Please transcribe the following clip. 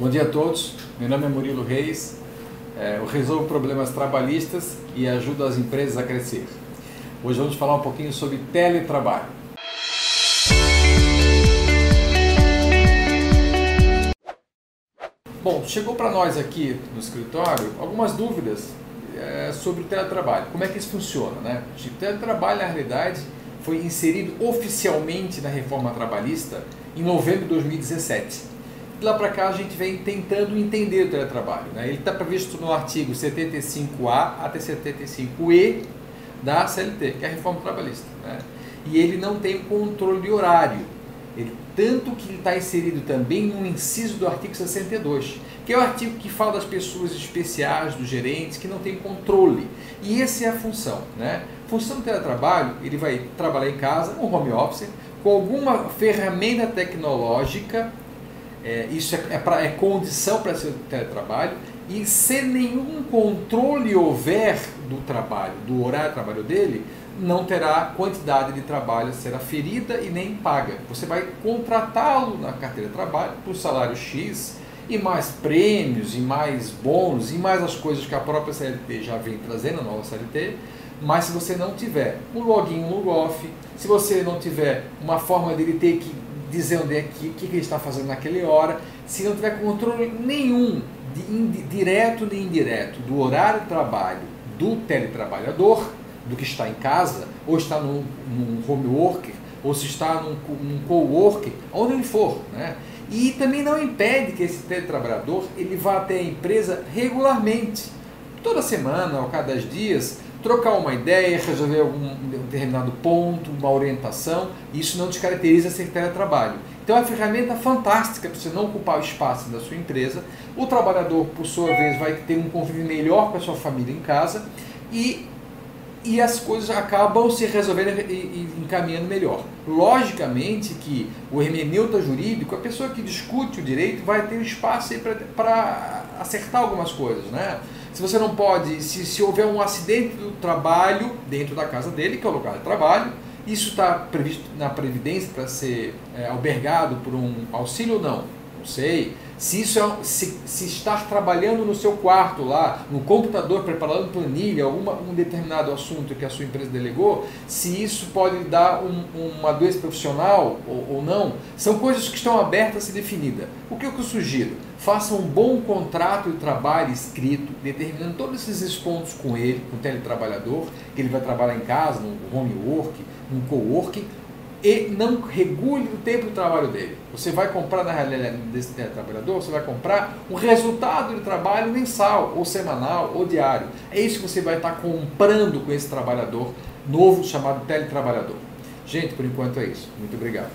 Bom dia a todos, meu nome é Murilo Reis, é, eu resolvo problemas trabalhistas e ajudo as empresas a crescer. Hoje vamos falar um pouquinho sobre teletrabalho. Bom, chegou para nós aqui no escritório algumas dúvidas é, sobre o teletrabalho. Como é que isso funciona? Né? O teletrabalho, na realidade, foi inserido oficialmente na reforma trabalhista em novembro de 2017 de lá para cá a gente vem tentando entender o teletrabalho. Né? Ele está previsto no artigo 75A até 75E da CLT, que é a reforma trabalhista. Né? E ele não tem controle horário. Ele, tanto que ele está inserido também no inciso do artigo 62, que é o artigo que fala das pessoas especiais, dos gerentes, que não tem controle. E essa é a função. Né? Função do teletrabalho, ele vai trabalhar em casa, um home office, com alguma ferramenta tecnológica é, isso é, é, pra, é condição para ser teletrabalho, e se nenhum controle houver do trabalho, do horário de trabalho dele, não terá quantidade de trabalho será ferida e nem paga. Você vai contratá-lo na carteira de trabalho por salário X e mais prêmios, e mais bônus, e mais as coisas que a própria CLT já vem trazendo, a nova CLT, mas se você não tiver um login, um log-off, se você não tiver uma forma dele ter que dizer onde é que, que, ele está fazendo naquela hora, se não tiver controle nenhum, de, direto nem indireto, do horário de trabalho do teletrabalhador, do que está em casa, ou está num, num home worker, ou se está num, num co-worker, onde ele for. Né? E também não impede que esse teletrabalhador ele vá até a empresa regularmente, toda semana ou cada dias, trocar uma ideia, resolver algum determinado ponto, uma orientação, isso não descaracteriza ser teletrabalho. Então é uma ferramenta fantástica para você não ocupar o espaço da sua empresa. O trabalhador, por sua vez, vai ter um convívio melhor com a sua família em casa e, e as coisas acabam se resolvendo e, e encaminhando melhor. Logicamente que o hermeneuta jurídico, a pessoa que discute o direito, vai ter espaço para acertar algumas coisas, né? Se você não pode, se, se houver um acidente do trabalho dentro da casa dele, que é o lugar de trabalho, isso está previsto na Previdência para ser é, albergado por um auxílio ou não? Não sei. Se, isso é, se, se estar trabalhando no seu quarto lá, no computador, preparando planilha, alguma, um determinado assunto que a sua empresa delegou, se isso pode dar um, uma doença profissional ou, ou, não, são coisas que estão abertas ser definidas. O que, eu sugiro? Faça um bom contrato de trabalho escrito, determinando todos esses pontos com ele, com o teletrabalhador, que ele vai trabalhar em casa, no home work, no co-working, e não regule o tempo de trabalho dele. Você vai comprar na realidade desse trabalhador, você vai comprar o resultado de trabalho mensal, ou semanal, ou diário. É isso que você vai estar comprando com esse trabalhador novo chamado teletrabalhador. Gente, por enquanto é isso. Muito obrigado.